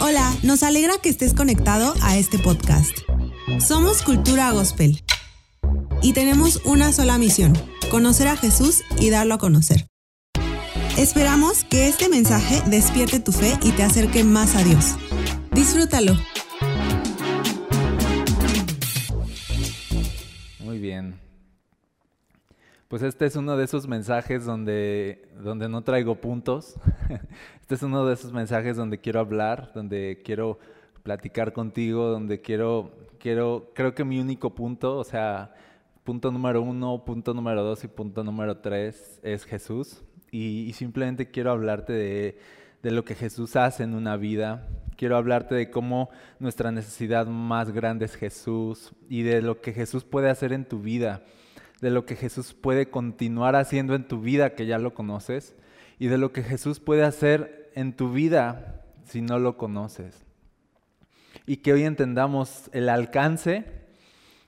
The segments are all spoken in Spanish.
Hola, nos alegra que estés conectado a este podcast. Somos Cultura Gospel y tenemos una sola misión, conocer a Jesús y darlo a conocer. Esperamos que este mensaje despierte tu fe y te acerque más a Dios. Disfrútalo. Pues este es uno de esos mensajes donde, donde no traigo puntos. Este es uno de esos mensajes donde quiero hablar, donde quiero platicar contigo, donde quiero, quiero, creo que mi único punto, o sea, punto número uno, punto número dos y punto número tres es Jesús. Y, simplemente quiero hablarte de, de lo que Jesús hace en una vida. Quiero hablarte de cómo nuestra necesidad más grande es Jesús y de lo que Jesús puede hacer en tu vida de lo que Jesús puede continuar haciendo en tu vida que ya lo conoces y de lo que Jesús puede hacer en tu vida si no lo conoces. Y que hoy entendamos el alcance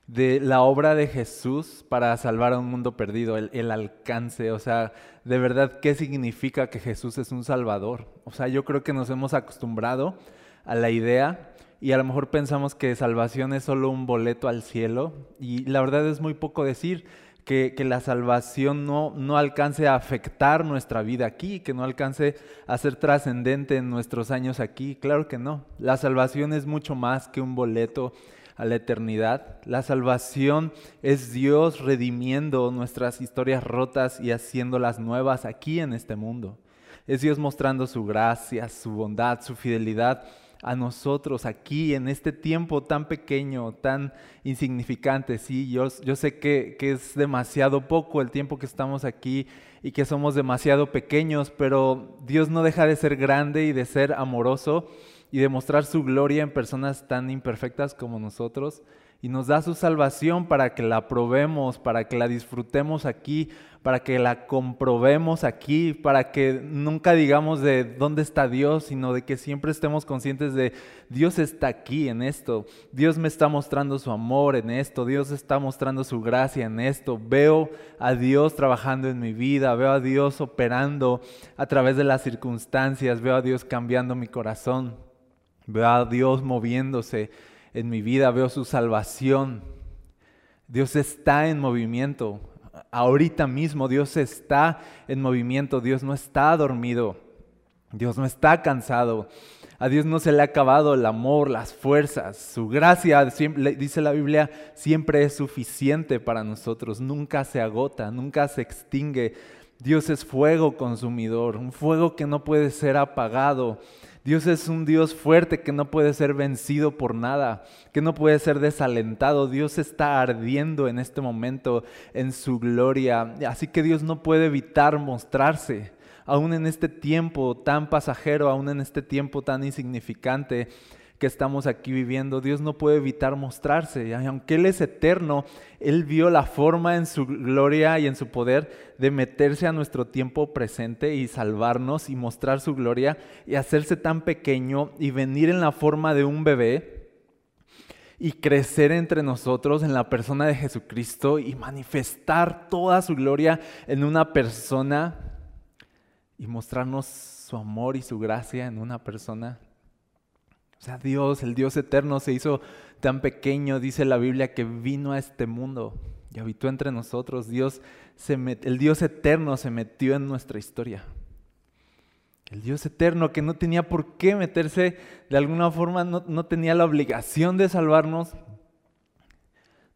de la obra de Jesús para salvar a un mundo perdido, el, alcance, o sea, de verdad, ¿qué significa que Jesús es un salvador? O sea, yo creo que nos hemos acostumbrado a la idea y a lo mejor pensamos que salvación es solo un boleto al cielo y la verdad es muy poco decir que, la salvación no, no alcance a afectar nuestra vida aquí, que no alcance a ser trascendente en nuestros años aquí. Claro que no. La salvación es mucho más que un boleto a la eternidad. La salvación es Dios redimiendo nuestras historias rotas y haciéndolas nuevas aquí en este mundo. Es Dios mostrando su gracia, su bondad, su fidelidad a nosotros aquí en este tiempo tan pequeño, tan insignificante. Sí, yo, yo sé que, que, es demasiado poco el tiempo que estamos aquí y que somos demasiado pequeños, pero Dios no deja de ser grande y de ser amoroso y de mostrar su gloria en personas tan imperfectas como nosotros y nos da su salvación para que la probemos, para que la disfrutemos aquí, para que la comprobemos aquí, para que nunca digamos de dónde está Dios, sino de que siempre estemos conscientes de Dios está aquí en esto, Dios me está mostrando su amor en esto, Dios está mostrando su gracia en esto, veo a Dios trabajando en mi vida, veo a Dios operando a través de las circunstancias, veo a Dios cambiando mi corazón, veo a Dios moviéndose en mi vida, veo su salvación. Dios está en movimiento. Ahorita mismo Dios está en movimiento. Dios no está dormido. Dios no está cansado. A Dios no se le ha acabado el amor, las fuerzas. Su gracia, dice la Biblia, siempre es suficiente para nosotros. Nunca se agota, nunca se extingue. Dios es fuego consumidor, un fuego que no puede ser apagado. Dios es un Dios fuerte que no puede ser vencido por nada, que no puede ser desalentado. Dios está ardiendo en este momento en su gloria. Así que Dios no puede evitar mostrarse, aún en este tiempo tan pasajero, aún en este tiempo tan insignificante que estamos aquí viviendo, Dios no puede evitar mostrarse. Y aunque Él es eterno, Él vio la forma en su gloria y en su poder de meterse a nuestro tiempo presente y salvarnos y mostrar su gloria y hacerse tan pequeño y venir en la forma de un bebé y crecer entre nosotros en la persona de Jesucristo y manifestar toda su gloria en una persona y mostrarnos su amor y su gracia en una persona. O sea, Dios, el Dios eterno, se hizo tan pequeño, dice la Biblia, que vino a este mundo y habitó entre nosotros. Dios el Dios eterno se metió en nuestra historia. El Dios eterno que no tenía por qué meterse, de alguna forma no, no tenía la obligación de salvarnos,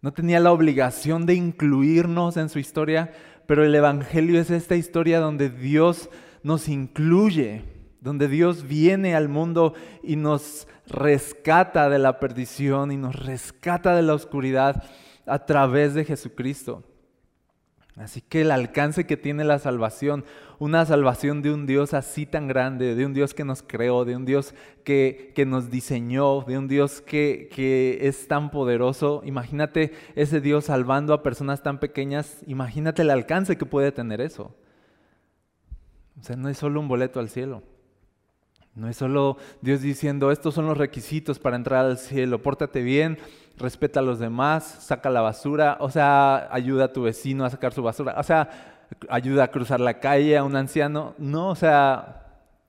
no tenía la obligación de incluirnos en su historia, pero el Evangelio es esta historia donde Dios nos incluye donde Dios viene al mundo y nos rescata de la perdición y nos rescata de la oscuridad a través de Jesucristo. Así que el alcance que tiene la salvación, una salvación de un Dios así tan grande, de un Dios que nos creó, de un Dios que, que nos diseñó, de un Dios que, que es tan poderoso, imagínate ese Dios salvando a personas tan pequeñas, imagínate el alcance que puede tener eso. O sea, no es solo un boleto al cielo. No es solo Dios diciendo, estos son los requisitos para entrar al cielo, pórtate bien, respeta a los demás, saca la basura, o sea, ayuda a tu vecino a sacar su basura, o sea, ayuda a cruzar la calle a un anciano. No, o sea,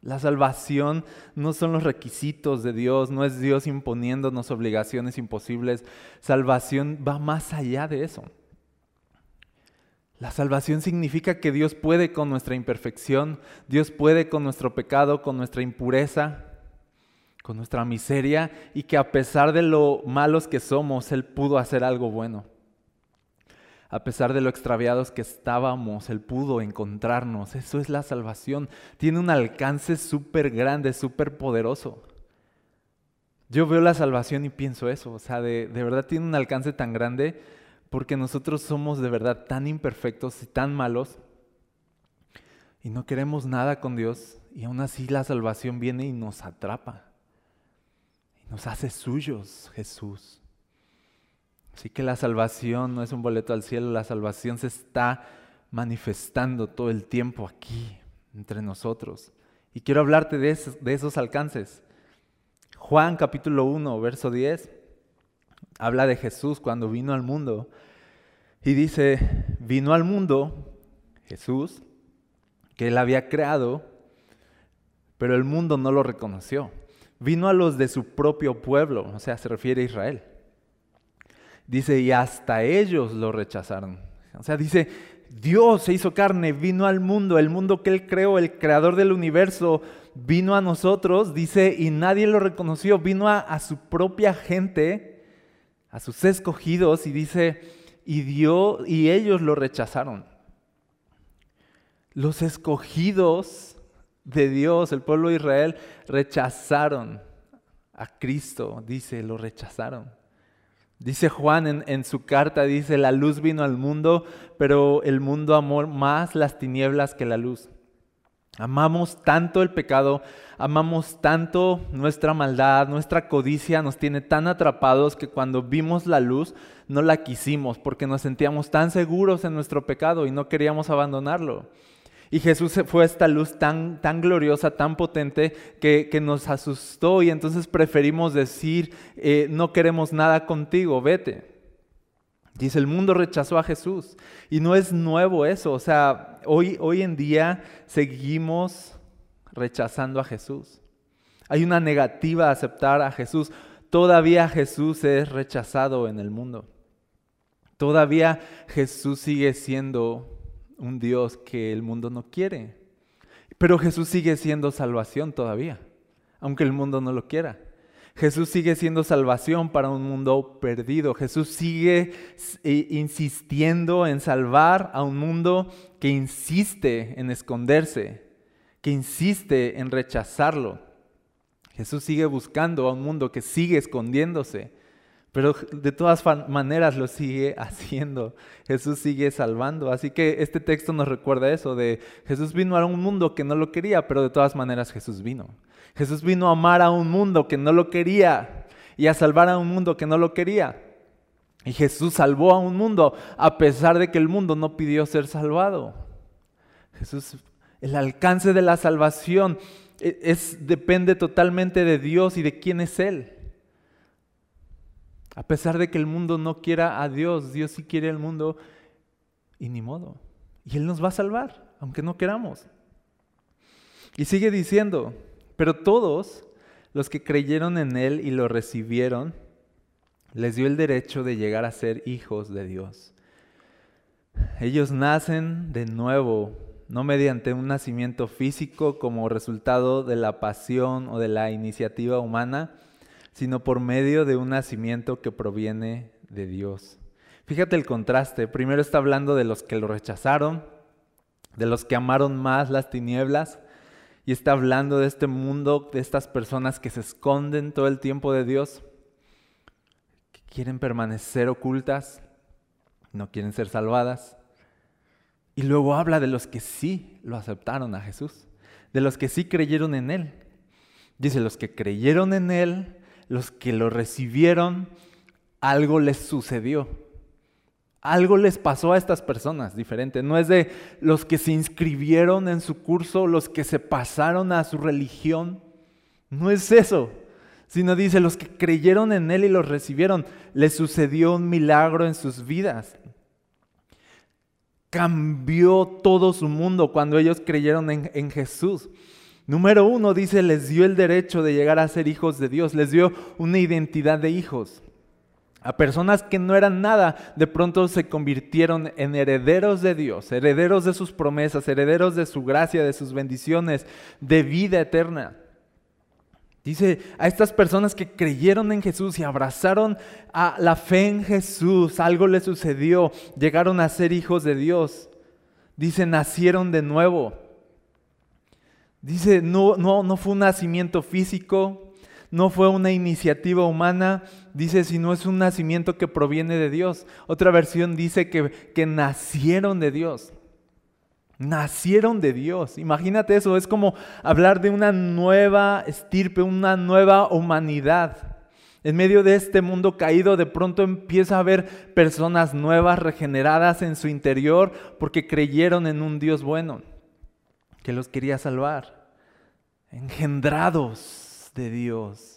La salvación no son los requisitos de Dios, no es Dios imponiéndonos obligaciones imposibles. Salvación va más allá de eso. La salvación significa que Dios puede con nuestra imperfección, Dios puede con nuestro pecado, con nuestra impureza, con nuestra miseria y que a pesar de lo malos que somos, Él pudo hacer algo bueno. A pesar de lo extraviados que estábamos, Él pudo encontrarnos. Eso es la salvación. Tiene un alcance súper grande, súper poderoso. Yo veo la salvación y pienso eso. O sea, de, de verdad tiene un alcance tan grande porque nosotros somos de verdad tan imperfectos y tan malos y no queremos nada con Dios y aún así la salvación viene y nos atrapa y nos hace suyos Jesús. Así que la salvación no es un boleto al cielo, la salvación se está manifestando todo el tiempo aquí entre nosotros. Y quiero hablarte de esos, de esos alcances. Juan capítulo 1, verso 10 habla de Jesús cuando vino al mundo y dice, vino al mundo Jesús, que él había creado, pero el mundo no lo reconoció. Vino a los de su propio pueblo, o sea, se refiere a Israel. Dice, y hasta ellos lo rechazaron. O sea, dice, Dios se hizo carne, vino al mundo, el mundo que Él creó, el creador del universo, vino a nosotros, dice, y nadie lo reconoció, vino a, a su propia gente a sus escogidos y dice, y dio, y ellos lo rechazaron. Los escogidos de Dios, el pueblo de Israel, rechazaron a Cristo, dice, lo rechazaron. Dice Juan en, en, su carta, dice, la luz vino al mundo, pero el mundo amó más las tinieblas que la luz. Amamos tanto el pecado, amamos tanto nuestra maldad, nuestra codicia nos tiene tan atrapados que cuando vimos la luz no la quisimos porque nos sentíamos tan seguros en nuestro pecado y no queríamos abandonarlo. Y Jesús fue esta luz tan, tan gloriosa, tan potente, que, nos asustó y entonces preferimos decir, eh, no queremos nada contigo, vete. Dice, el mundo rechazó a Jesús. Y no es nuevo eso. O sea, hoy, hoy en día seguimos rechazando a Jesús. Hay una negativa a aceptar a Jesús. Todavía Jesús es rechazado en el mundo. Todavía Jesús sigue siendo un Dios que el mundo no quiere. Pero Jesús sigue siendo salvación todavía, aunque el mundo no lo quiera. Jesús sigue siendo salvación para un mundo perdido. Jesús sigue eh, insistiendo en salvar a un mundo que insiste en esconderse, que insiste en rechazarlo. Jesús sigue buscando a un mundo que sigue escondiéndose, pero de todas maneras lo sigue haciendo. Jesús sigue salvando. Así que este texto nos recuerda eso, de Jesús vino a un mundo que no lo quería, pero de todas maneras Jesús vino. Jesús vino a amar a un mundo que no lo quería y a salvar a un mundo que no lo quería. Y Jesús salvó a un mundo a pesar de que el mundo no pidió ser salvado. Jesús, el alcance de la salvación e, es, depende totalmente de Dios y de quién es Él. A pesar de que el mundo no quiera a Dios, Dios sí quiere al mundo y ni modo. Y Él nos va a salvar, aunque no queramos. Y sigue diciendo, pero todos los que creyeron en Él y lo recibieron, les dio el derecho de llegar a ser hijos de Dios. Ellos nacen de nuevo, no mediante un nacimiento físico como resultado de la pasión o de la iniciativa humana, sino por medio de un nacimiento que proviene de Dios. Fíjate el contraste. Primero está hablando de los que lo rechazaron, de los que amaron más las tinieblas, y está hablando de este mundo, de estas personas que se esconden todo el tiempo de Dios, que quieren permanecer ocultas, no quieren ser salvadas. Y luego habla de los que sí lo aceptaron a Jesús, de los que sí creyeron en Él. Dice, los que creyeron en Él, los que lo recibieron, algo les sucedió. Algo les pasó a estas personas diferente. No es de los que se inscribieron en su curso, los que se pasaron a su religión. No es eso. Sino dice, los que creyeron en Él y los recibieron, les sucedió un milagro en sus vidas. Cambió todo su mundo cuando ellos creyeron en, en Jesús. Número uno, dice, les dio el derecho de llegar a ser hijos de Dios, les dio una identidad de hijos. A personas que no eran nada, de pronto se convirtieron en herederos de Dios, herederos de sus promesas, herederos de su gracia, de sus bendiciones, de vida eterna. Dice a estas personas que creyeron en Jesús y abrazaron a la fe en Jesús, algo les sucedió, llegaron a ser hijos de Dios. Dice, nacieron de nuevo. Dice, no, no, no fue un nacimiento físico, no fue una iniciativa humana, dice, sino es un nacimiento que proviene de Dios. Otra versión dice que, que nacieron de Dios. Nacieron de Dios. Imagínate eso, es como hablar de una nueva estirpe, una nueva humanidad. En medio de este mundo caído, de pronto empieza a haber personas nuevas, regeneradas en su interior, porque creyeron en un Dios bueno, que los quería salvar. Engendrados de Dios,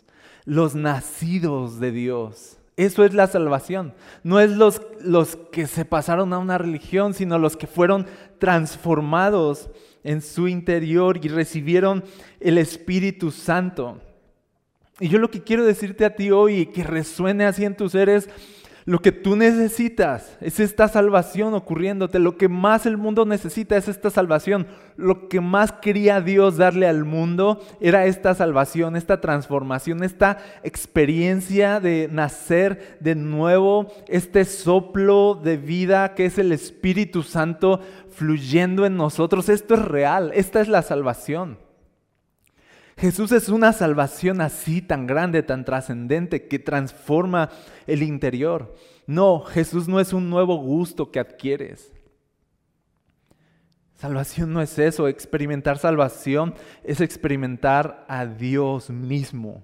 los nacidos de Dios. Eso es la salvación. No es los, los que se pasaron a una religión, sino los que fueron transformados en su interior y recibieron el Espíritu Santo. Y yo lo que quiero decirte a ti hoy y que resuene así en tus seres lo que tú necesitas es esta salvación ocurriéndote. Lo que más el mundo necesita es esta salvación. Lo que más quería Dios darle al mundo era esta salvación, esta transformación, esta experiencia de nacer de nuevo, este soplo de vida que es el Espíritu Santo fluyendo en nosotros. Esto es real, esta es la salvación. Jesús es una salvación así tan grande, tan trascendente, que transforma el interior. No, Jesús no es un nuevo gusto que adquieres. Salvación no es eso, experimentar salvación es experimentar a Dios mismo.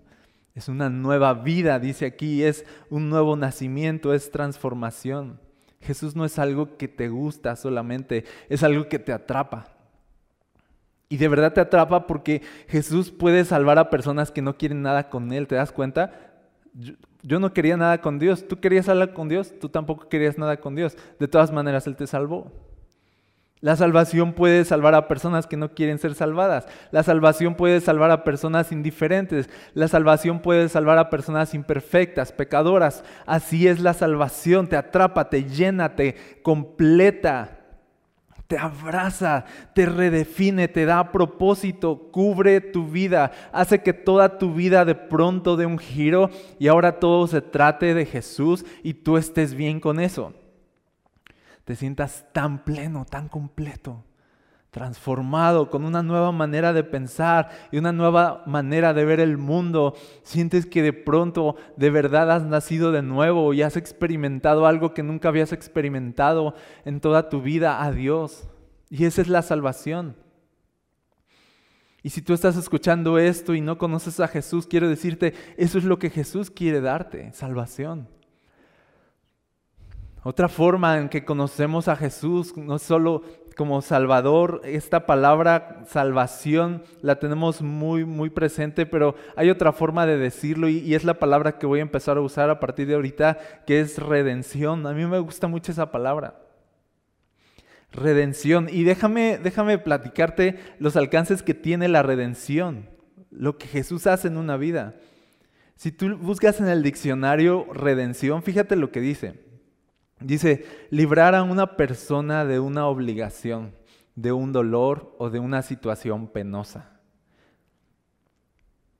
Es una nueva vida, dice aquí, es un nuevo nacimiento, es transformación. Jesús no es algo que te gusta solamente, es algo que te atrapa. Y de verdad te atrapa porque Jesús puede salvar a personas que no quieren nada con Él. ¿Te das cuenta? Yo, no quería nada con Dios. Tú querías hablar con Dios. Tú tampoco querías nada con Dios. De todas maneras, Él te salvó. La salvación puede salvar a personas que no quieren ser salvadas. La salvación puede salvar a personas indiferentes. La salvación puede salvar a personas imperfectas, pecadoras. Así es la salvación. Te atrapa, te llena, te completa te abraza, te redefine, te da propósito, cubre tu vida, hace que toda tu vida de pronto dé un giro y ahora todo se trate de Jesús y tú estés bien con eso. Te sientas tan pleno, tan completo transformado, con una nueva manera de pensar y una nueva manera de ver el mundo. Sientes que de pronto de verdad has nacido de nuevo y has experimentado algo que nunca habías experimentado en toda tu vida a Dios. Y esa es la salvación. Y si tú estás escuchando esto y no conoces a Jesús, quiero decirte, eso es lo que Jesús quiere darte, salvación. Otra forma en que conocemos a Jesús no solo como Salvador, esta palabra salvación la tenemos muy, muy presente, pero hay otra forma de decirlo y, es la palabra que voy a empezar a usar a partir de ahorita, que es redención. A mí me gusta mucho esa palabra. Redención. Y déjame, déjame platicarte los alcances que tiene la redención, lo que Jesús hace en una vida. Si tú buscas en el diccionario redención, fíjate lo que dice. Dice, librar a una persona de una obligación, de un dolor o de una situación penosa.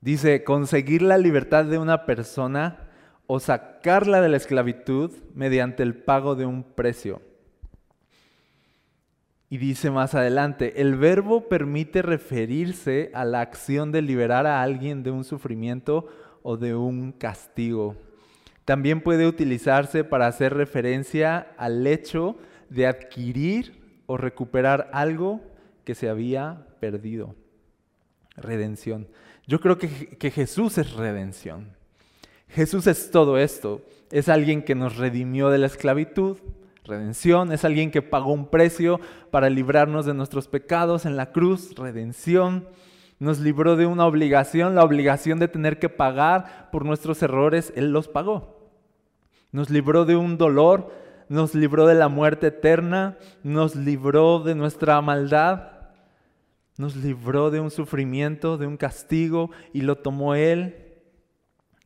Dice, conseguir la libertad de una persona o sacarla de la esclavitud mediante el pago de un precio. Y dice más adelante, el verbo permite referirse a la acción de liberar a alguien de un sufrimiento o de un castigo. También puede utilizarse para hacer referencia al hecho de adquirir o recuperar algo que se había perdido. Redención. Yo creo que, que, Jesús es redención. Jesús es todo esto. Es alguien que nos redimió de la esclavitud. Redención. Es alguien que pagó un precio para librarnos de nuestros pecados en la cruz. Redención nos libró de una obligación, la obligación de tener que pagar por nuestros errores, Él los pagó. Nos libró de un dolor, nos libró de la muerte eterna, nos libró de nuestra maldad. Nos libró de un sufrimiento, de un castigo y lo tomó Él.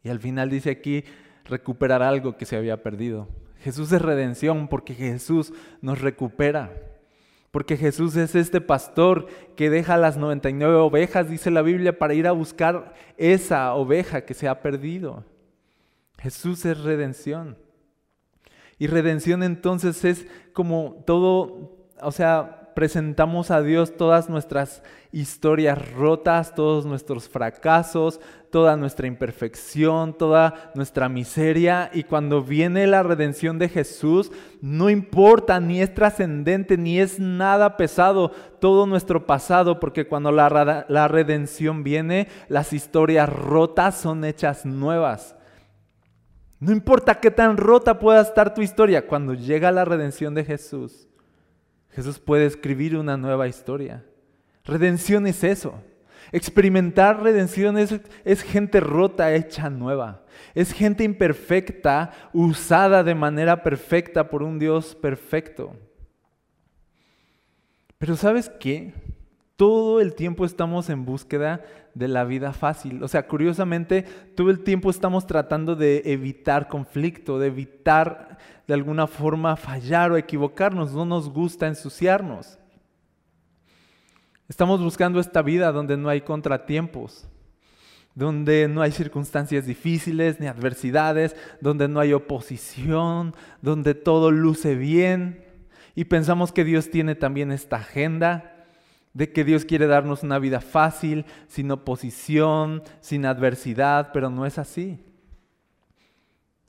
Y al final dice aquí, recuperar algo que se había perdido. Jesús es redención porque Jesús nos recupera. Porque Jesús es este pastor que deja las 99 ovejas, dice la Biblia, para ir a buscar esa oveja que se ha perdido. Jesús es redención. Y redención entonces es como todo, o sea, presentamos a Dios todas nuestras historias rotas, todos nuestros fracasos, toda nuestra imperfección, toda nuestra miseria. Y cuando viene la redención de Jesús, no importa, ni es trascendente, ni es nada pesado todo nuestro pasado, porque cuando la, la redención viene, las historias rotas son hechas nuevas. No importa qué tan rota pueda estar tu historia, cuando llega la redención de Jesús, Jesús puede escribir una nueva historia. Redención es eso. Experimentar redención es, gente rota hecha nueva. Es gente imperfecta usada de manera perfecta por un Dios perfecto. Pero ¿sabes qué? Todo el tiempo estamos en búsqueda de la vida fácil. O sea, curiosamente, todo el tiempo estamos tratando de evitar conflicto, de evitar de alguna forma fallar o equivocarnos, no nos gusta ensuciarnos. Estamos buscando esta vida donde no hay contratiempos, donde no hay circunstancias difíciles ni adversidades, donde no hay oposición, donde todo luce bien. Y pensamos que Dios tiene también esta agenda de que Dios quiere darnos una vida fácil, sin oposición, sin adversidad, pero no es así.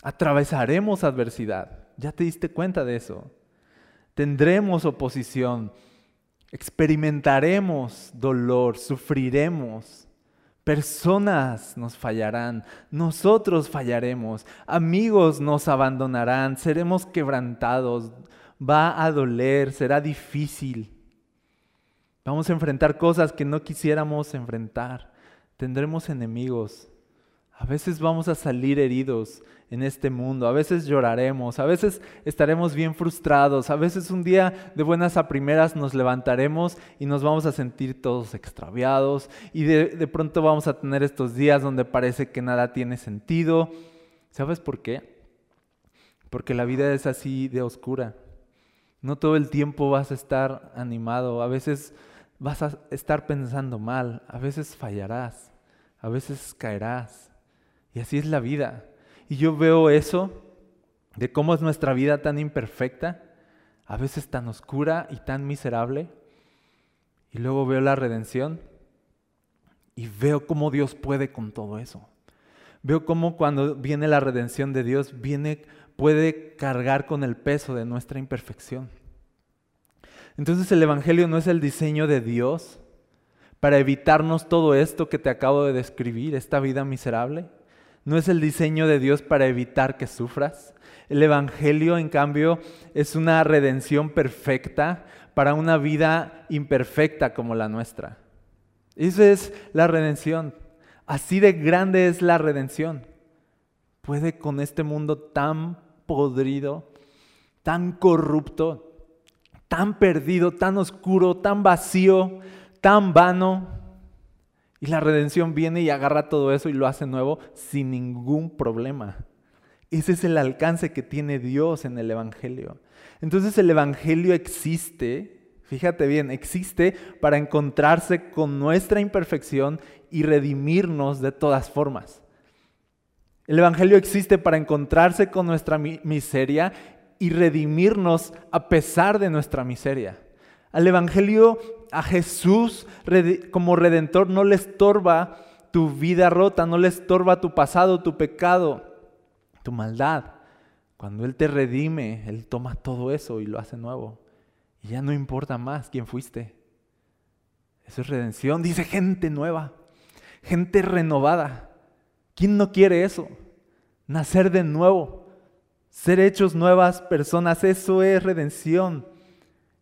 Atravesaremos adversidad. ¿Ya te diste cuenta de eso? Tendremos oposición, experimentaremos dolor, sufriremos. Personas nos fallarán, nosotros fallaremos, amigos nos abandonarán, seremos quebrantados, va a doler, será difícil. Vamos a enfrentar cosas que no quisiéramos enfrentar. Tendremos enemigos. A veces vamos a salir heridos en este mundo. A veces lloraremos, a veces estaremos bien frustrados, a veces un día de buenas a primeras nos levantaremos y nos vamos a sentir todos extraviados y de, pronto vamos a tener estos días donde parece que nada tiene sentido. ¿Sabes por qué? Porque la vida es así de oscura. No todo el tiempo vas a estar animado, a veces vas a estar pensando mal, a veces fallarás, a veces caerás. Y así es la vida. Y yo veo eso, de cómo es nuestra vida tan imperfecta, a veces tan oscura y tan miserable. Y luego veo la redención y veo cómo Dios puede con todo eso. Veo cómo cuando viene la redención de Dios, viene, puede cargar con el peso de nuestra imperfección. Entonces el Evangelio no es el diseño de Dios para evitarnos todo esto que te acabo de describir, esta vida miserable. No es el diseño de Dios para evitar que sufras. El Evangelio, en cambio, es una redención perfecta para una vida imperfecta como la nuestra. Esa es la redención. Así de grande es la redención. Puede con este mundo tan podrido, tan corrupto, tan perdido, tan oscuro, tan vacío, tan vano, y la redención viene y agarra todo eso y lo hace nuevo sin ningún problema. Ese es el alcance que tiene Dios en el Evangelio. Entonces el Evangelio existe, fíjate bien, existe para encontrarse con nuestra imperfección y redimirnos de todas formas. El Evangelio existe para encontrarse con nuestra miseria y redimirnos a pesar de nuestra miseria. Al Evangelio, a Jesús como redentor no le estorba tu vida rota, no le estorba tu pasado, tu pecado, tu maldad. Cuando Él te redime, Él toma todo eso y lo hace nuevo. Y ya no importa más quién fuiste. Eso es redención. Dice gente nueva, gente renovada. ¿Quién no quiere eso? Nacer de nuevo, ser hechos nuevas personas, eso es redención.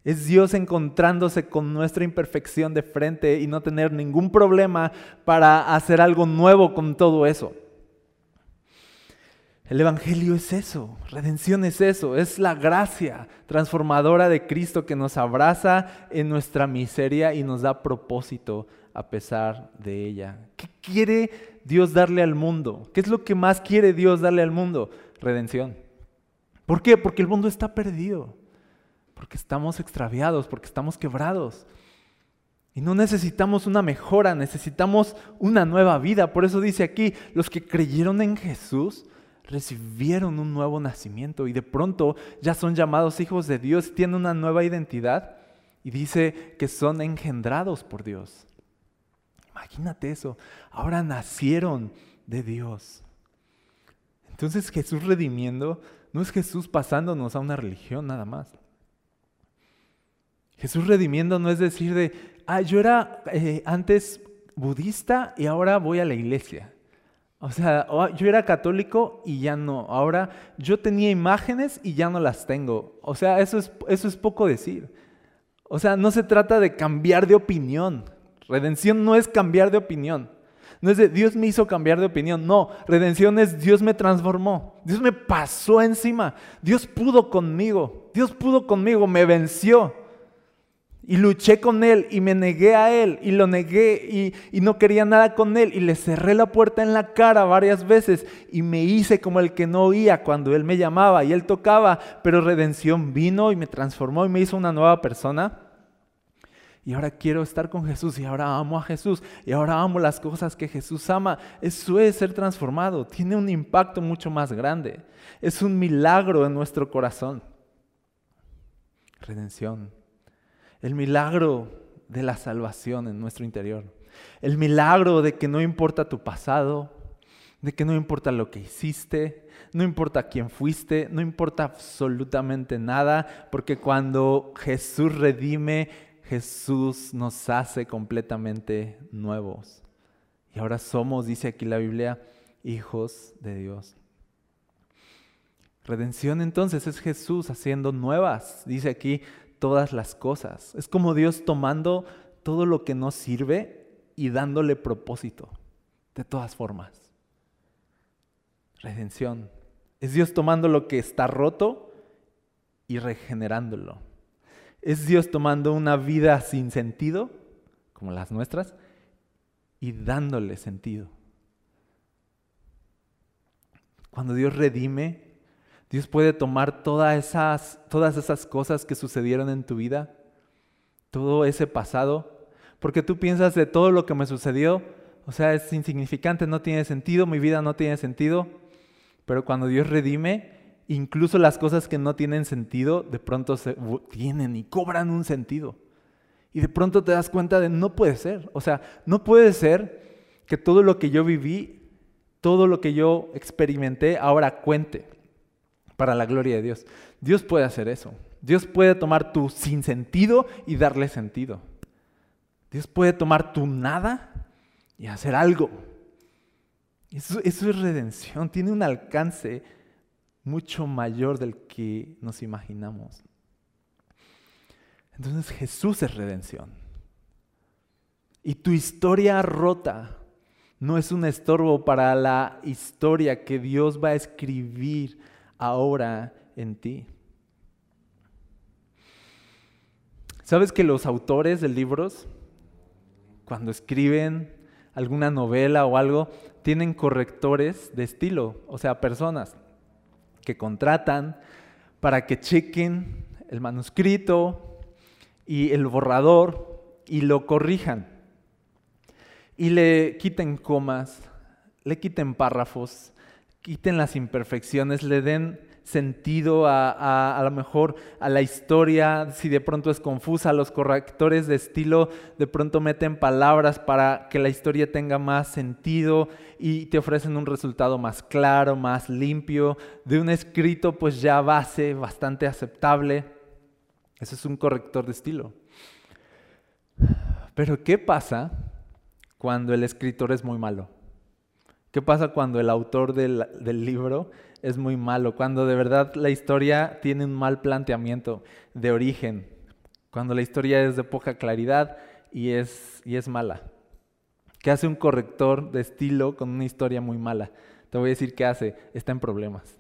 Es Dios encontrándose con nuestra imperfección de frente y no tener ningún problema para hacer algo nuevo con todo eso. El Evangelio es eso, redención es eso, es la gracia transformadora de Cristo que nos abraza en nuestra miseria y nos da propósito a pesar de ella. ¿Qué quiere Dios darle al mundo? ¿Qué es lo que más quiere Dios darle al mundo? Redención. ¿Por qué? Porque el mundo está perdido, porque estamos extraviados, porque estamos quebrados. Y no necesitamos una mejora, necesitamos una nueva vida. Por eso dice aquí, los que creyeron en Jesús recibieron un nuevo nacimiento y de pronto ya son llamados hijos de Dios, tienen una nueva identidad y dice que son engendrados por Dios. Imagínate eso, ahora nacieron de Dios. Entonces Jesús redimiendo no es Jesús pasándonos a una religión nada más. Jesús redimiendo no es decir de, ah, yo era eh, antes budista y ahora voy a la iglesia. O sea, yo era católico y ya no. Ahora yo tenía imágenes y ya no las tengo. O sea, eso es, eso es poco decir. O sea, no se trata de cambiar de opinión. Redención no es cambiar de opinión. No es de Dios me hizo cambiar de opinión. No, redención es Dios me transformó. Dios me pasó encima. Dios pudo conmigo. Dios pudo conmigo, me venció. Y luché con él y me negué a él y lo negué y, no quería nada con él y le cerré la puerta en la cara varias veces y me hice como el que no oía cuando él me llamaba y él tocaba, pero redención vino y me transformó y me hizo una nueva persona. Y ahora quiero estar con Jesús y ahora amo a Jesús y ahora amo las cosas que Jesús ama. Eso es ser transformado, tiene un impacto mucho más grande. Es un milagro en nuestro corazón. Redención el milagro de la salvación en nuestro interior, el milagro de que no importa tu pasado, de que no importa lo que hiciste, no importa quién fuiste, no importa absolutamente nada, porque cuando Jesús redime, Jesús nos hace completamente nuevos. Y ahora somos, dice aquí la Biblia, hijos de Dios. Redención entonces es Jesús haciendo nuevas, dice aquí, todas las cosas. Es como Dios tomando todo lo que no sirve y dándole propósito, de todas formas. Redención. Es Dios tomando lo que está roto y regenerándolo. Es Dios tomando una vida sin sentido, como las nuestras, y dándole sentido. Cuando Dios redime, Dios puede tomar todas esas, todas esas cosas que sucedieron en tu vida, todo ese pasado, porque tú piensas de todo lo que me sucedió, o sea, es insignificante, no tiene sentido, mi vida no tiene sentido, pero cuando Dios redime, incluso las cosas que no tienen sentido, de pronto se, tienen y cobran un sentido. Y de pronto te das cuenta de no puede ser, o sea, no puede ser que todo lo que yo viví, todo lo que yo experimenté, ahora cuente para la gloria de Dios. Dios puede hacer eso. Dios puede tomar tu sinsentido y darle sentido. Dios puede tomar tu nada y hacer algo. Eso, eso, es redención, tiene un alcance mucho mayor del que nos imaginamos. Entonces Jesús es redención. Y tu historia rota no es un estorbo para la historia que Dios va a escribir ahora en ti. ¿Sabes que los autores de libros, cuando escriben alguna novela o algo, tienen correctores de estilo, o sea, personas que contratan para que chequen el manuscrito y el borrador y lo corrijan. Y le quiten comas, le quiten párrafos, quiten las imperfecciones, le den sentido a, a, lo mejor a la historia, si de pronto es confusa, los correctores de estilo de pronto meten palabras para que la historia tenga más sentido y te ofrecen un resultado más claro, más limpio, de un escrito pues ya base, bastante aceptable. Eso es un corrector de estilo. Pero ¿qué pasa cuando el escritor es muy malo? ¿Qué pasa cuando el autor del, libro es muy malo? Cuando de verdad la historia tiene un mal planteamiento de origen. Cuando la historia es de poca claridad y es, y es mala. ¿Qué hace un corrector de estilo con una historia muy mala? te voy a decir qué hace. Está en problemas.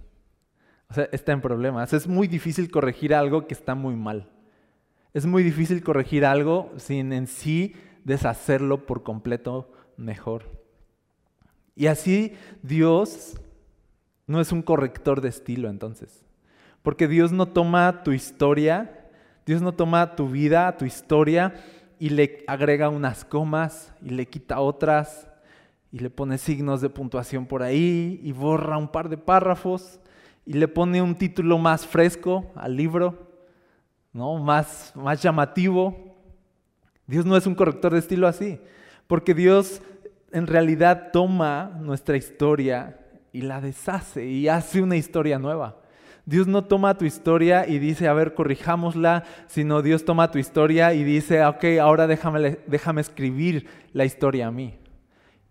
O sea, está en problemas. Es muy difícil corregir algo que está muy mal. Es muy difícil corregir algo sin en sí deshacerlo por completo mejor. Y así Dios no es un corrector de estilo entonces. Porque Dios no toma tu historia, Dios no toma tu vida, tu historia y le agrega unas comas y le quita otras y le pone signos de puntuación por ahí y borra un par de párrafos y le pone un título más fresco al libro, ¿no? más, más llamativo. Dios no es un corrector de estilo así, porque Dios en realidad toma nuestra historia y la deshace y hace una historia nueva. Dios no toma tu historia y dice, a ver, corrijámosla, sino Dios toma tu historia y dice, ok, ahora déjame, déjame escribir la historia a mí.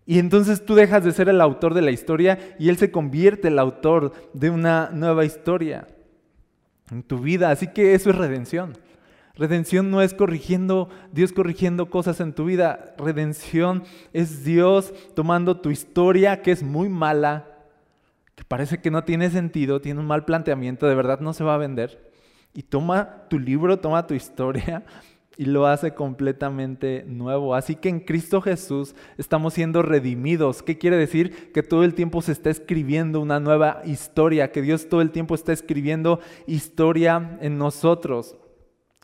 Y entonces tú dejas de ser el autor de la historia y Él se convierte el autor de una nueva historia en tu vida. Así que eso es redención. Redención no es corrigiendo, Dios corrigiendo cosas en tu vida. Redención es Dios tomando tu historia que es muy mala, que parece que no tiene sentido, tiene un mal planteamiento, de verdad no se va a vender. Y toma tu libro, toma tu historia y lo hace completamente nuevo. Así que en Cristo Jesús estamos siendo redimidos. ¿Qué quiere decir? Que todo el tiempo se está escribiendo una nueva historia, que Dios todo el tiempo está escribiendo historia en nosotros.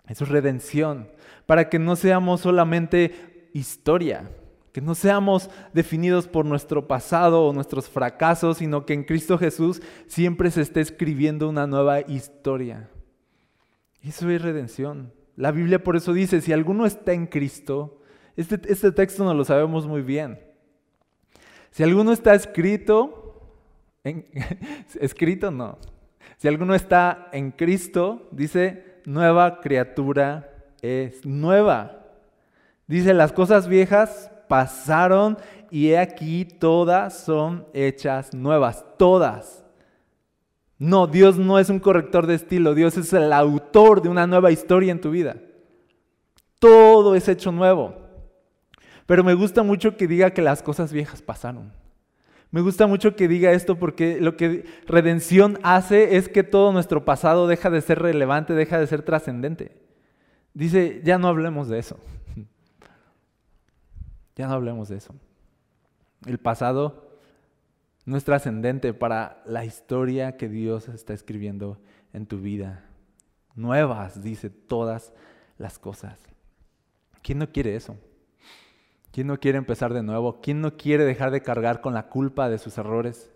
Eso es redención, para que no seamos solamente historia, que no seamos definidos por nuestro pasado o nuestros fracasos, sino que en Cristo Jesús siempre se esté escribiendo una nueva historia. Eso es redención. La Biblia por eso dice, si alguno está en Cristo, este, este texto no lo sabemos muy bien. Si alguno está escrito, escrito no. Si alguno está en Cristo, dice, nueva criatura es nueva. Dice, las cosas viejas pasaron y he aquí todas son hechas nuevas, todas. No, Dios no es un corrector de estilo, Dios es el autor de una nueva historia en tu vida. Todo es hecho nuevo. Pero me gusta mucho que diga que las cosas viejas pasaron. Me gusta mucho que diga esto porque lo que redención hace es que todo nuestro pasado deja de ser relevante, deja de ser trascendente. Dice, ya no hablemos de eso. Ya no hablemos de eso. El pasado no es trascendente para la historia que Dios está escribiendo en tu vida. Nuevas, dice, todas las cosas. ¿Quién no quiere eso? ¿Quién no quiere empezar de nuevo? ¿Quién no quiere dejar de cargar con la culpa de sus errores?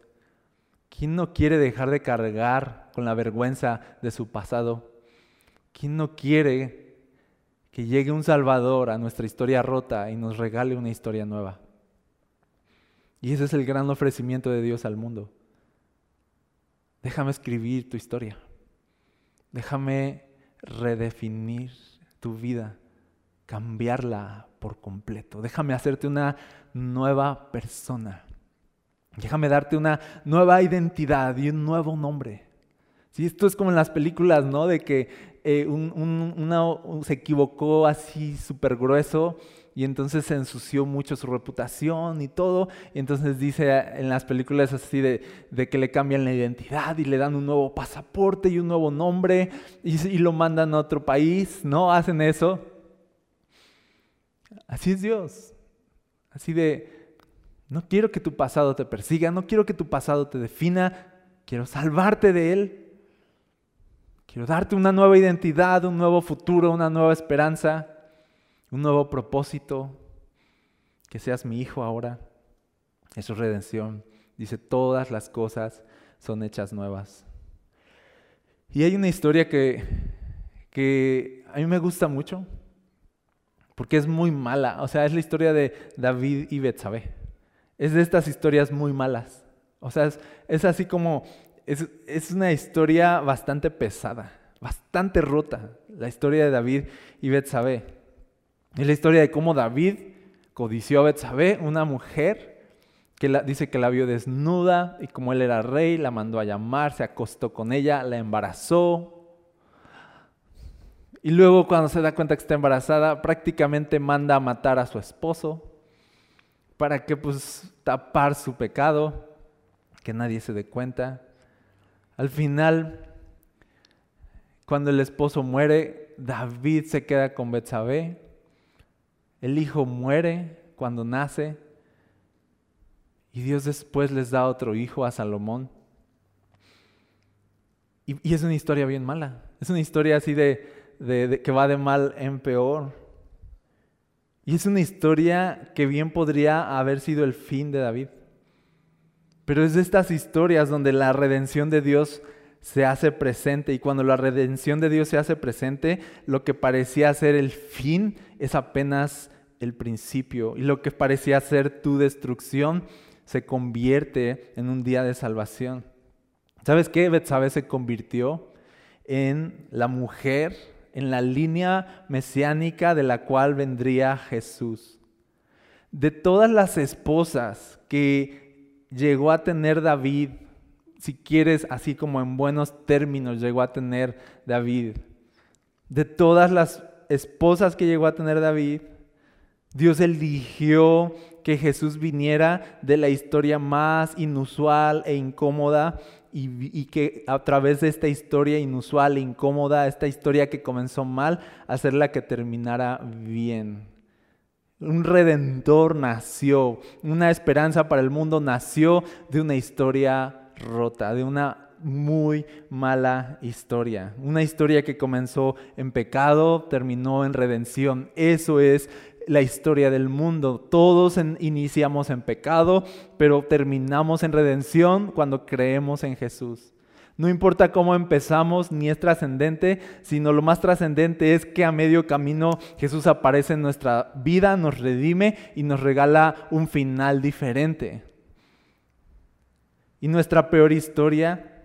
¿Quién no quiere dejar de cargar con la vergüenza de su pasado? ¿Quién no quiere que llegue un Salvador a nuestra historia rota y nos regale una historia nueva? Y ese es el gran ofrecimiento de Dios al mundo. Déjame escribir tu historia. Déjame redefinir tu vida, cambiarla por completo. Déjame hacerte una nueva persona. Déjame darte una nueva identidad y un nuevo nombre. Si esto es como en las películas, ¿no? De que eh, uno se equivocó así súper grueso y entonces se ensució mucho su reputación y todo. Y entonces dice en las películas así de, que le cambian la identidad y le dan un nuevo pasaporte y un nuevo nombre y, y lo mandan a otro país, ¿no? Hacen eso. Así es Dios. Así de, no quiero que tu pasado te persiga, no quiero que tu pasado te defina, quiero salvarte de él. Quiero darte una nueva identidad, un nuevo futuro, una nueva esperanza, un nuevo propósito. Que seas mi hijo ahora. Eso es redención. Dice, todas las cosas son hechas nuevas. Y hay una historia que, que a mí me gusta mucho porque es muy mala. O sea, es la historia de David y Betsabé. Es de estas historias muy malas. O sea, es, así como, es, una historia bastante pesada, bastante rota, la historia de David y Betsabé. Es la historia de cómo David codició a Betsabé, una mujer que dice que la vio desnuda y como él era rey, la mandó a llamar, se acostó con ella, la embarazó, y luego cuando se da cuenta que está embarazada, prácticamente manda a matar a su esposo para que pues tapar su pecado, que nadie se dé cuenta. Al final, cuando el esposo muere, David se queda con Betsabé. El hijo muere cuando nace. Y Dios después les da otro hijo a Salomón. Y, es una historia bien mala. Es una historia así de, de, que va de mal en peor. Y es una historia que bien podría haber sido el fin de David. Pero es de estas historias donde la redención de Dios se hace presente y cuando la redención de Dios se hace presente, lo que parecía ser el fin es apenas el principio y lo que parecía ser tu destrucción se convierte en un día de salvación. ¿Sabes qué? Betsabé se convirtió en la mujer, en la línea mesiánica de la cual vendría Jesús. De todas las esposas que llegó a tener David, si quieres, así como en buenos términos llegó a tener David, de todas las esposas que llegó a tener David, Dios eligió que Jesús viniera de la historia más inusual e incómoda y, que a través de esta historia inusual e incómoda, esta historia que comenzó mal, hacerla que terminara bien. Un redentor nació, una esperanza para el mundo nació de una historia rota, de una muy mala historia. Una historia que comenzó en pecado, terminó en redención. Eso es la historia del mundo. Todos iniciamos en pecado, pero terminamos en redención cuando creemos en Jesús. No importa cómo empezamos, ni es trascendente, sino lo más trascendente es que a medio camino Jesús aparece en nuestra vida, nos redime y nos regala un final diferente. Y nuestra peor historia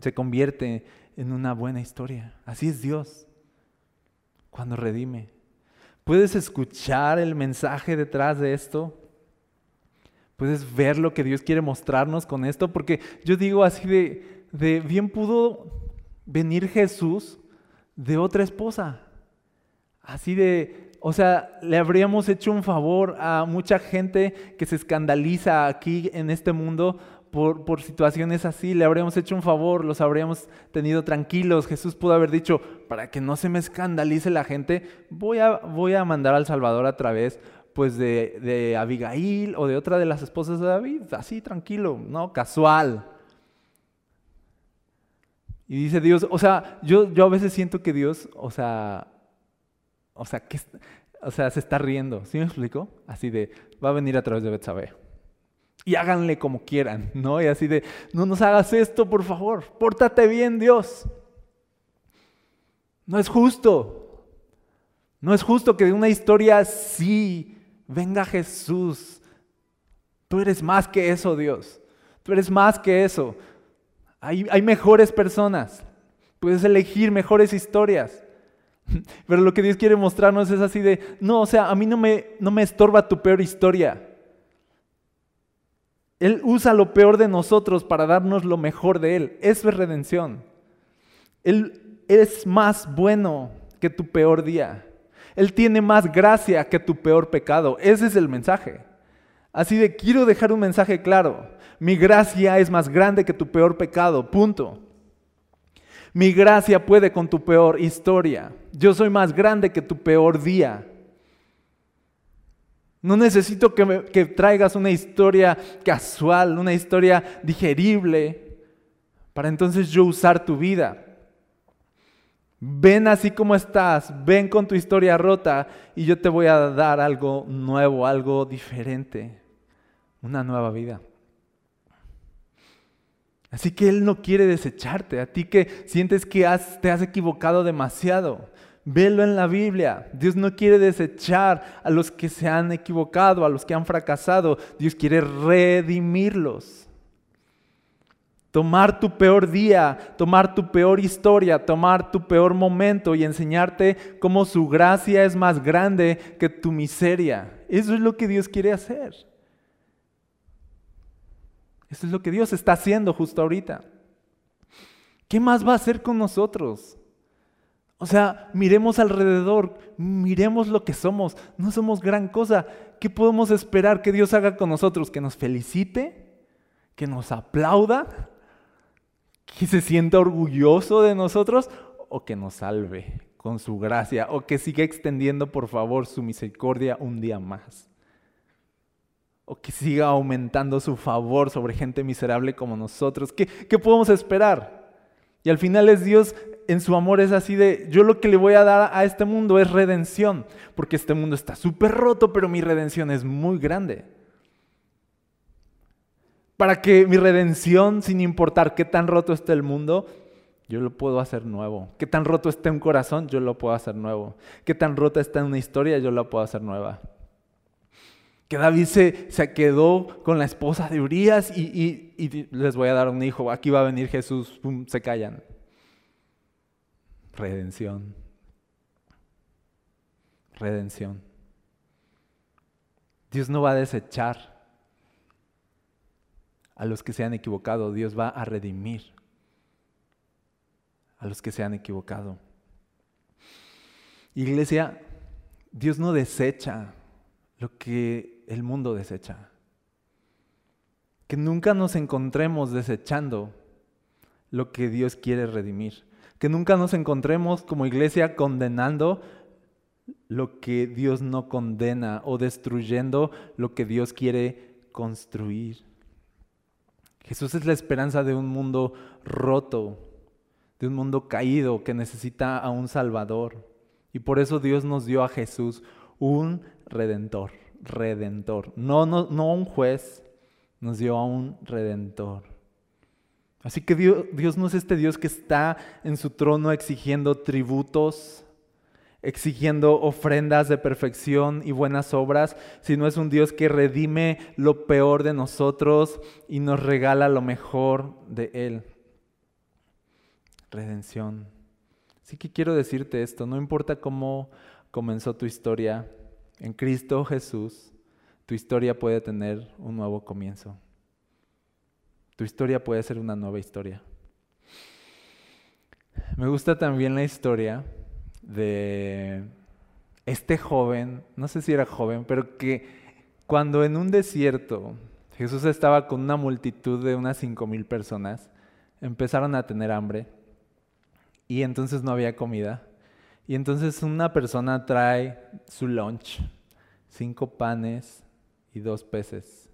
se convierte en una buena historia. Así es Dios cuando redime. ¿Puedes escuchar el mensaje detrás de esto? ¿Puedes ver lo que Dios quiere mostrarnos con esto? Porque yo digo así de, de bien pudo venir Jesús de otra esposa. Así de, o sea, le habríamos hecho un favor a mucha gente que se escandaliza aquí en este mundo por, situaciones así, le habríamos hecho un favor, los habríamos tenido tranquilos. Jesús pudo haber dicho, para que no se me escandalice la gente, voy a, voy a mandar al Salvador a través pues de, de Abigail o de otra de las esposas de David, así tranquilo, ¿no? Casual. Y dice Dios, o sea, yo, yo a veces siento que Dios, o sea, o sea, que, o sea, se está riendo, ¿sí me explico? Así de, va a venir a través de Betsabé y háganle como quieran, ¿no? Y así de, no nos hagas esto, por favor, pórtate bien, Dios. No es justo. No es justo que de una historia así venga Jesús. Tú eres más que eso, Dios. Tú eres más que eso. Hay, mejores personas. Puedes elegir mejores historias. Pero lo que Dios quiere mostrarnos es así de, no, o sea, a mí no me, no me estorba tu peor historia. Él usa lo peor de nosotros para darnos lo mejor de Él. Eso es redención. Él es más bueno que tu peor día. Él tiene más gracia que tu peor pecado. Ese es el mensaje. Así de, quiero dejar un mensaje claro. Mi gracia es más grande que tu peor pecado. Punto. Mi gracia puede con tu peor historia. Yo soy más grande que tu peor día. No necesito que, traigas una historia casual, una historia digerible, para entonces yo usar tu vida. Ven así como estás, ven con tu historia rota y yo te voy a dar algo nuevo, algo diferente, una nueva vida. Así que Él no quiere desecharte, a ti que sientes que te has equivocado demasiado. Velo en la Biblia. Dios no quiere desechar a los que se han equivocado, a los que han fracasado. Dios quiere redimirlos. Tomar tu peor día, tomar tu peor historia, tomar tu peor momento y enseñarte cómo su gracia es más grande que tu miseria. Eso es lo que Dios quiere hacer. Eso es lo que Dios está haciendo justo ahorita. ¿Qué más va a hacer con nosotros? O sea, miremos alrededor, miremos lo que somos. No somos gran cosa. ¿Qué podemos esperar que Dios haga con nosotros? ¿Que nos felicite? que nos aplauda, que se sienta orgulloso de nosotros o que nos salve con su gracia o que siga extendiendo por favor su misericordia un día más. O que siga aumentando su favor sobre gente miserable como nosotros. ¿Qué, qué podemos esperar? Y al final es Dios en su amor es así de, yo lo que le voy a dar a este mundo es redención, porque este mundo está súper roto, pero mi redención es muy grande. Para que mi redención, sin importar qué tan roto esté el mundo, yo lo puedo hacer nuevo. Qué tan roto esté un corazón, yo lo puedo hacer nuevo. Qué tan rota está una historia, yo la puedo hacer nueva. Que David se, se quedó con la esposa de Urias y, les voy a dar un hijo. Aquí va a venir Jesús, se callan. Redención. Redención. Dios no va a desechar a los que se han equivocado, Dios va a redimir a los que se han equivocado. Iglesia, Dios no desecha lo que el mundo desecha. Que nunca nos encontremos desechando lo que Dios quiere redimir. Que nunca nos encontremos como iglesia condenando lo que Dios no condena o destruyendo lo que Dios quiere construir. Jesús es la esperanza de un mundo roto, de un mundo caído que necesita a un Salvador. Y por eso Dios nos dio a Jesús un redentor, redentor. No, no, un juez, nos dio a un redentor. Así que Dios, Dios no es este Dios que está en su trono exigiendo tributos, exigiendo ofrendas de perfección y buenas obras, sino es un Dios que redime lo peor de nosotros y nos regala lo mejor de Él. Redención. Así que quiero decirte esto, no importa cómo comenzó tu historia, en Cristo Jesús, tu historia puede tener un nuevo comienzo. Tu historia puede ser una nueva historia. Me gusta también la historia de este joven, no sé si era joven, pero que cuando en un desierto Jesús estaba con una multitud de unas cinco mil personas, empezaron a tener hambre y entonces no había comida. Y entonces una persona trae su lunch, cinco panes y dos peces.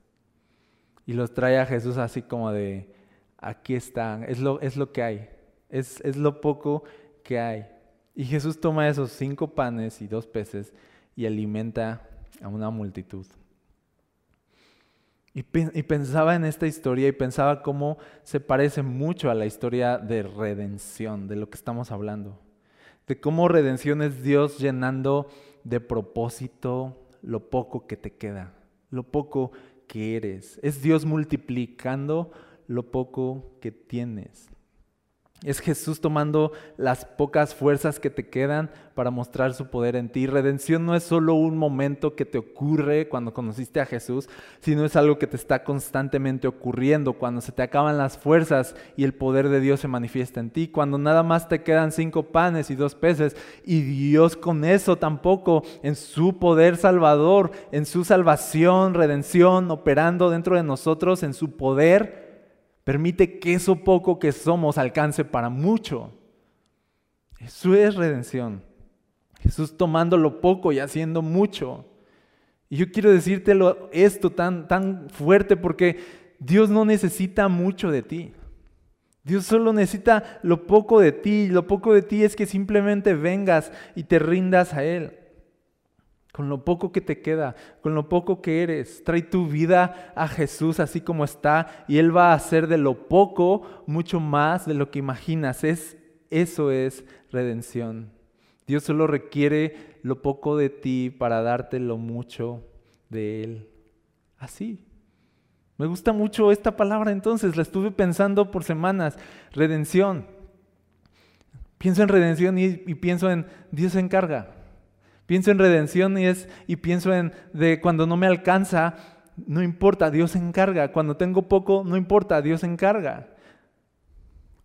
Y los trae a Jesús así como de, aquí están, es lo, es lo que hay, es, es lo poco que hay. Y Jesús toma esos cinco panes y dos peces y alimenta a una multitud. Y, y, pensaba en esta historia y pensaba cómo se parece mucho a la historia de redención, de lo que estamos hablando. De cómo redención es Dios llenando de propósito lo poco que te queda, lo poco que eres. Es Dios multiplicando lo poco que tienes. Es Jesús tomando las pocas fuerzas que te quedan para mostrar su poder en ti. Redención no es solo un momento que te ocurre cuando conociste a Jesús, sino es algo que te está constantemente ocurriendo cuando se te acaban las fuerzas y el poder de Dios se manifiesta en ti. Cuando nada más te quedan cinco panes y dos peces y Dios con eso tampoco en su poder salvador, en su salvación, redención, operando dentro de nosotros, en su poder Permite que eso poco que somos alcance para mucho. Eso es redención. Jesús tomando lo poco y haciendo mucho. Y yo quiero decírtelo esto tan, tan fuerte porque Dios no necesita mucho de ti. Dios solo necesita lo poco de ti. Lo poco de ti es que simplemente vengas y te rindas a Él con lo poco que te queda, con lo poco que eres. Trae tu vida a Jesús así como está y Él va a hacer de lo poco mucho más de lo que imaginas. Es, eso es redención. Dios solo requiere lo poco de ti para darte lo mucho de Él. Así. Me gusta mucho esta palabra entonces, la estuve pensando por semanas. Redención. Pienso en redención y, y pienso en Dios se encarga. Pienso en redención y, es, y pienso en de cuando no me alcanza, no importa, Dios se encarga. Cuando tengo poco, no importa, Dios se encarga.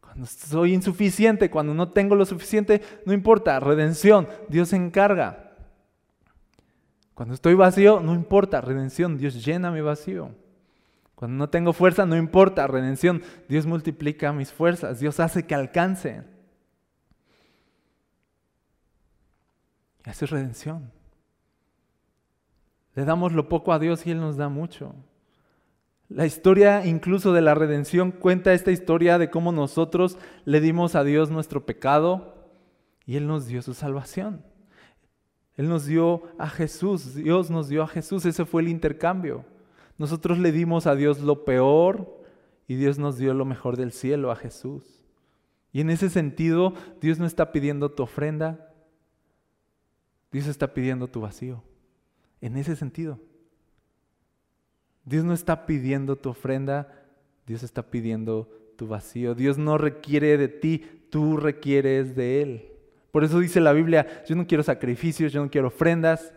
Cuando soy insuficiente, cuando no tengo lo suficiente, no importa, redención, Dios se encarga. Cuando estoy vacío, no importa, redención, Dios llena mi vacío. Cuando no tengo fuerza, no importa, redención. Dios multiplica mis fuerzas, Dios hace que alcance. Eso es redención. Le damos lo poco a Dios y Él nos da mucho. La historia incluso de la redención cuenta esta historia de cómo nosotros le dimos a Dios nuestro pecado y Él nos dio su salvación. Él nos dio a Jesús, Dios nos dio a Jesús, ese fue el intercambio. Nosotros le dimos a Dios lo peor y Dios nos dio lo mejor del cielo, a Jesús. Y en ese sentido, Dios no está pidiendo tu ofrenda, Dios está pidiendo tu vacío. En ese sentido. Dios no está pidiendo tu ofrenda, Dios está pidiendo tu vacío. Dios no requiere de ti, tú requieres de Él. Por eso dice la Biblia, yo no quiero sacrificios, yo no quiero ofrendas,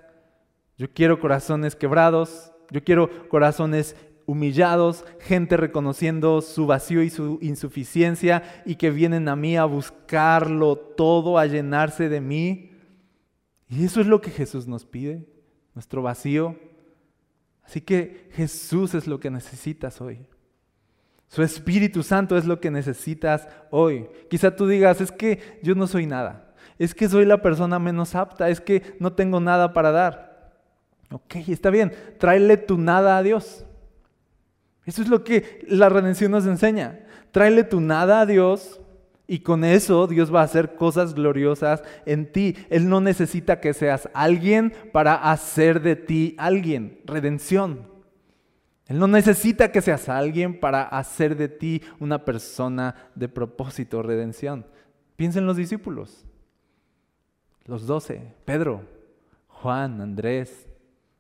yo quiero corazones quebrados, yo quiero corazones humillados, gente reconociendo su vacío y su insuficiencia y que vienen a mí a buscarlo todo, a llenarse de mí. Y eso es lo que Jesús nos pide, nuestro vacío, Así que Jesús es lo que necesitas hoy. Su Espíritu Santo es lo que necesitas hoy. Quizá tú digas, es que yo no soy nada. Es que soy la persona menos apta. Es que no tengo nada para dar. Ok, está bien. Tráele tu nada a Dios. Eso es lo que la redención nos enseña. Tráele tu nada a Dios y con eso Dios va a hacer cosas gloriosas en ti. Él no necesita que seas alguien para hacer de ti alguien. Redención. Él no necesita que seas alguien para hacer de ti una persona de propósito, redención. Piensa en los discípulos. Los doce. Pedro, Juan, Andrés,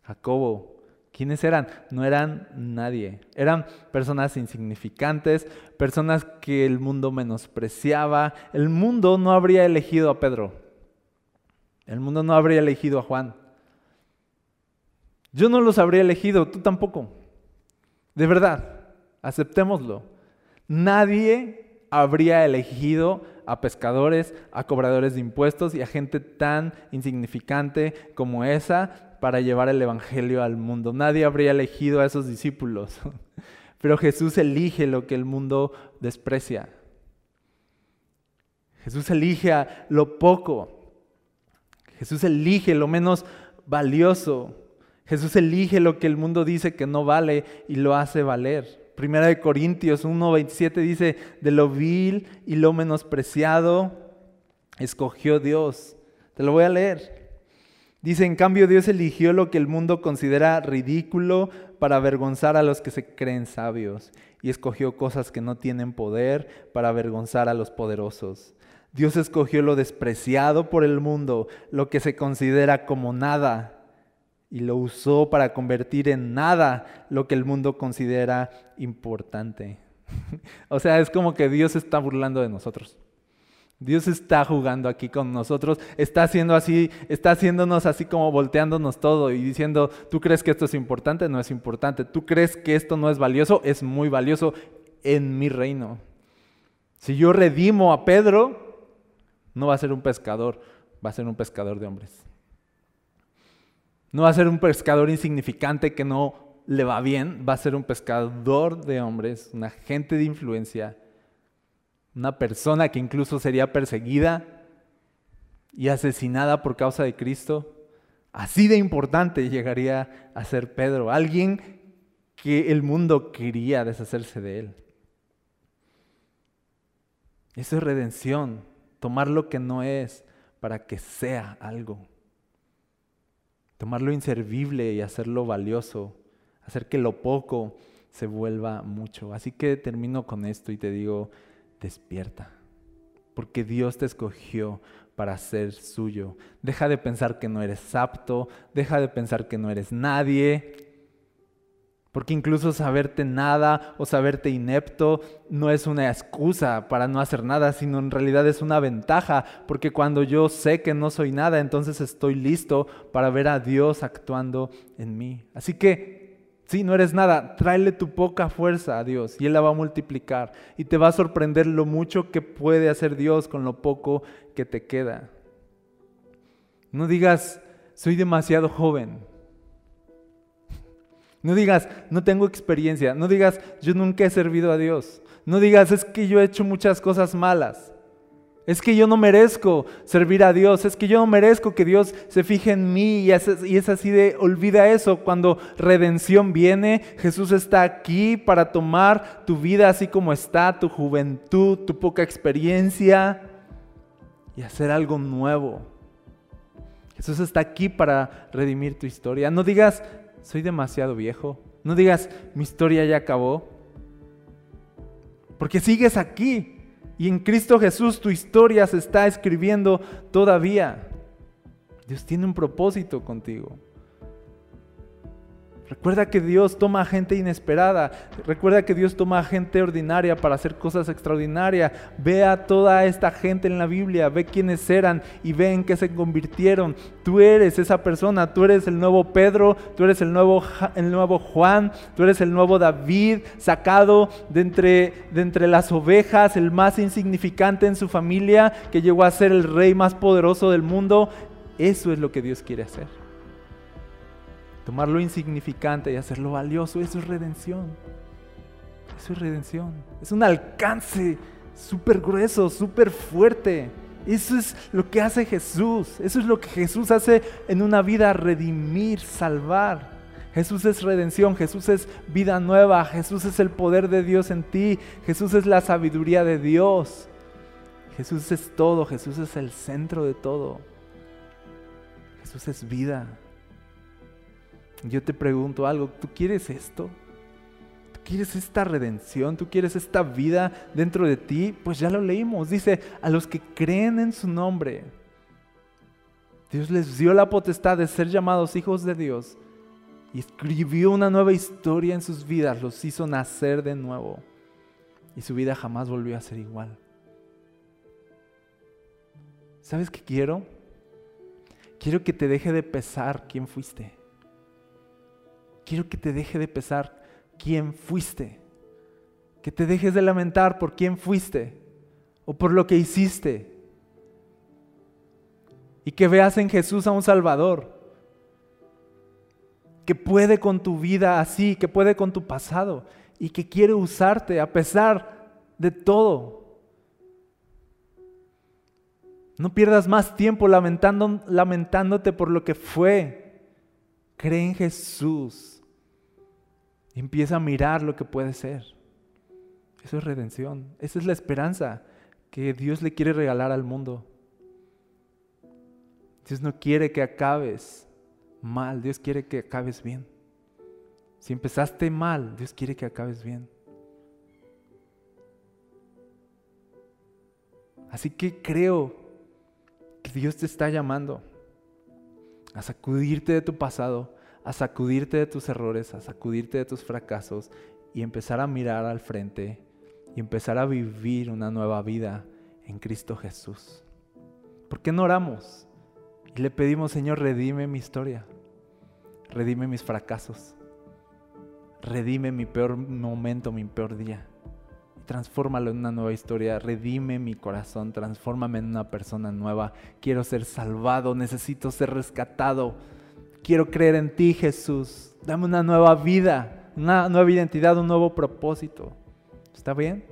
Jacobo, ¿Quiénes eran? No eran nadie. Eran personas insignificantes, personas que el mundo menospreciaba. El mundo no habría elegido a Pedro. El mundo no habría elegido a Juan. Yo no los habría elegido, tú tampoco. De verdad, aceptémoslo. Nadie habría elegido a pescadores, a cobradores de impuestos y a gente tan insignificante como esa para llevar el Evangelio al mundo. Nadie habría elegido a esos discípulos, pero Jesús elige lo que el mundo desprecia. Jesús elige lo poco. Jesús elige lo menos valioso. Jesús elige lo que el mundo dice que no vale y lo hace valer. Primera de Corintios 1:27 dice, de lo vil y lo menospreciado escogió Dios. Te lo voy a leer. Dice, en cambio Dios eligió lo que el mundo considera ridículo para avergonzar a los que se creen sabios y escogió cosas que no tienen poder para avergonzar a los poderosos. Dios escogió lo despreciado por el mundo, lo que se considera como nada, y lo usó para convertir en nada lo que el mundo considera importante. o sea, es como que Dios está burlando de nosotros. Dios está jugando aquí con nosotros, está haciendo así, está haciéndonos así como volteándonos todo y diciendo, ¿tú crees que esto es importante? No es importante. ¿Tú crees que esto no es valioso? Es muy valioso en mi reino. Si yo redimo a Pedro, no va a ser un pescador, va a ser un pescador de hombres. No va a ser un pescador insignificante que no le va bien, va a ser un pescador de hombres, un agente de influencia una persona que incluso sería perseguida y asesinada por causa de Cristo. Así de importante llegaría a ser Pedro, alguien que el mundo quería deshacerse de él. Eso es redención, tomar lo que no es para que sea algo. Tomar lo inservible y hacerlo valioso, hacer que lo poco se vuelva mucho. Así que termino con esto y te digo, despierta, porque Dios te escogió para ser suyo. Deja de pensar que no eres apto, deja de pensar que no eres nadie, porque incluso saberte nada o saberte inepto no es una excusa para no hacer nada, sino en realidad es una ventaja, porque cuando yo sé que no soy nada, entonces estoy listo para ver a Dios actuando en mí. Así que si no eres nada, tráele tu poca fuerza a Dios y Él la va a multiplicar. Y te va a sorprender lo mucho que puede hacer Dios con lo poco que te queda. No digas, soy demasiado joven. No digas, no tengo experiencia. No digas, yo nunca he servido a Dios. No digas, es que yo he hecho muchas cosas malas. Es que yo no merezco servir a Dios, es que yo no merezco que Dios se fije en mí y es, así de, olvida eso, cuando redención viene, Jesús está aquí para tomar tu vida así como está, tu juventud, tu poca experiencia y hacer algo nuevo. Jesús está aquí para redimir tu historia. No digas, soy demasiado viejo, no digas, mi historia ya acabó, porque sigues aquí. Y en Cristo Jesús tu historia se está escribiendo todavía. Dios tiene un propósito contigo. Recuerda que Dios toma a gente inesperada. Recuerda que Dios toma a gente ordinaria para hacer cosas extraordinarias. Ve a toda esta gente en la Biblia, ve quiénes eran y ve en qué se convirtieron. Tú eres esa persona, tú eres el nuevo Pedro, tú eres el nuevo, el nuevo Juan, tú eres el nuevo David, sacado de entre, de entre las ovejas, el más insignificante en su familia, que llegó a ser el rey más poderoso del mundo. Eso es lo que Dios quiere hacer. Tomar lo insignificante y hacerlo valioso, eso es redención. Eso es redención. Es un alcance súper grueso, súper fuerte. Eso es lo que hace Jesús. Eso es lo que Jesús hace en una vida, redimir, salvar. Jesús es redención, Jesús es vida nueva, Jesús es el poder de Dios en ti, Jesús es la sabiduría de Dios. Jesús es todo, Jesús es el centro de todo. Jesús es vida. Yo te pregunto algo, ¿tú quieres esto? ¿Tú quieres esta redención? ¿Tú quieres esta vida dentro de ti? Pues ya lo leímos. Dice, a los que creen en su nombre, Dios les dio la potestad de ser llamados hijos de Dios y escribió una nueva historia en sus vidas, los hizo nacer de nuevo y su vida jamás volvió a ser igual. ¿Sabes qué quiero? Quiero que te deje de pesar quién fuiste quiero que te deje de pesar quién fuiste. Que te dejes de lamentar por quién fuiste o por lo que hiciste. Y que veas en Jesús a un Salvador. Que puede con tu vida así, que puede con tu pasado y que quiere usarte a pesar de todo. No pierdas más tiempo lamentándote por lo que fue. Cree en Jesús empieza a mirar lo que puede ser. Eso es redención. Esa es la esperanza que Dios le quiere regalar al mundo. Dios no quiere que acabes mal, Dios quiere que acabes bien. Si empezaste mal, Dios quiere que acabes bien. Así que creo que Dios te está llamando a sacudirte de tu pasado, a sacudirte de tus errores, a sacudirte de tus fracasos y empezar a mirar al frente y empezar a vivir una nueva vida en Cristo Jesús. ¿Por qué no oramos? Y le pedimos, Señor, redime mi historia, redime mis fracasos, redime mi peor momento, mi peor día. Transfórmalo en una nueva historia, redime mi corazón, transfórmame en una persona nueva. Quiero ser salvado, necesito ser rescatado Quiero creer en ti, Jesús. Dame una nueva vida, una nueva identidad, un nuevo propósito. ¿Está bien?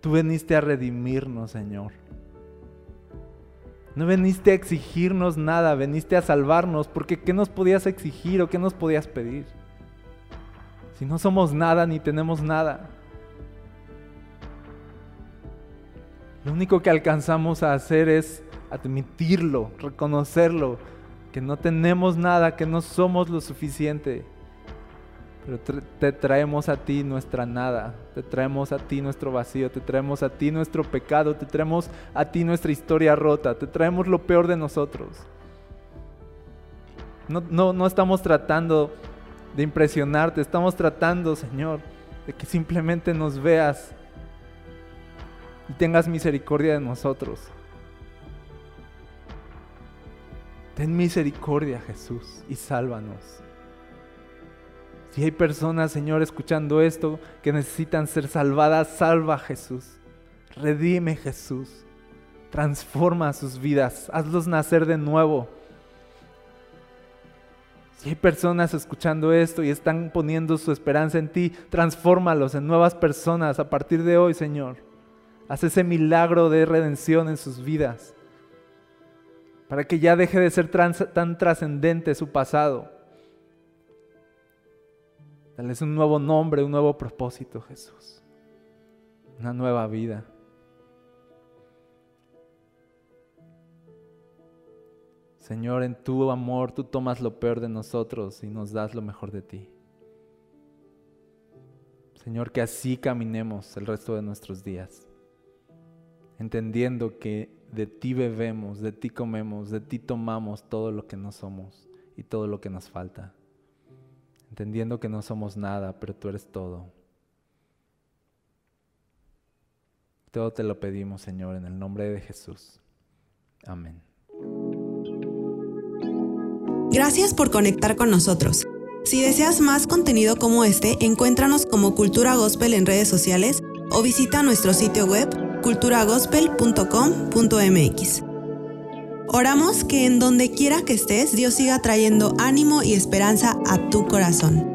Tú veniste a redimirnos, Señor. No veniste a exigirnos nada, veniste a salvarnos, porque ¿qué nos podías exigir o qué nos podías pedir? Si no somos nada ni tenemos nada. Lo único que alcanzamos a hacer es admitirlo, reconocerlo, que no tenemos nada, que no somos lo suficiente. Pero te traemos a ti nuestra nada, te traemos a ti nuestro vacío, te traemos a ti nuestro pecado, te traemos a ti nuestra historia rota, te traemos lo peor de nosotros. No, no, no estamos tratando de impresionarte, estamos tratando, Señor, de que simplemente nos veas y tengas misericordia de nosotros. Ten misericordia, Jesús, y sálvanos. Si hay personas, Señor, escuchando esto que necesitan ser salvadas, salva Jesús. Redime Jesús. Transforma sus vidas. Hazlos nacer de nuevo. Si hay personas escuchando esto y están poniendo su esperanza en ti, transfórmalos en nuevas personas a partir de hoy, Señor. Haz ese milagro de redención en sus vidas, para que ya deje de ser tan trascendente su pasado. Dales un nuevo nombre, un nuevo propósito, Jesús. Una nueva vida. Señor, en tu amor tú tomas lo peor de nosotros y nos das lo mejor de ti. Señor, que así caminemos el resto de nuestros días, entendiendo que de ti bebemos, de ti comemos, de ti tomamos todo lo que no somos y todo lo que nos falta, entendiendo que no somos nada, pero tú eres todo. Todo te lo pedimos, Señor, en el nombre de Jesús. Amén. Gracias por conectar con nosotros. Si deseas más contenido como este, encuéntranos como Cultura Gospel en redes sociales o visita nuestro sitio web culturagospel.com.mx. Oramos que en donde quiera que estés, Dios siga trayendo ánimo y esperanza a tu corazón.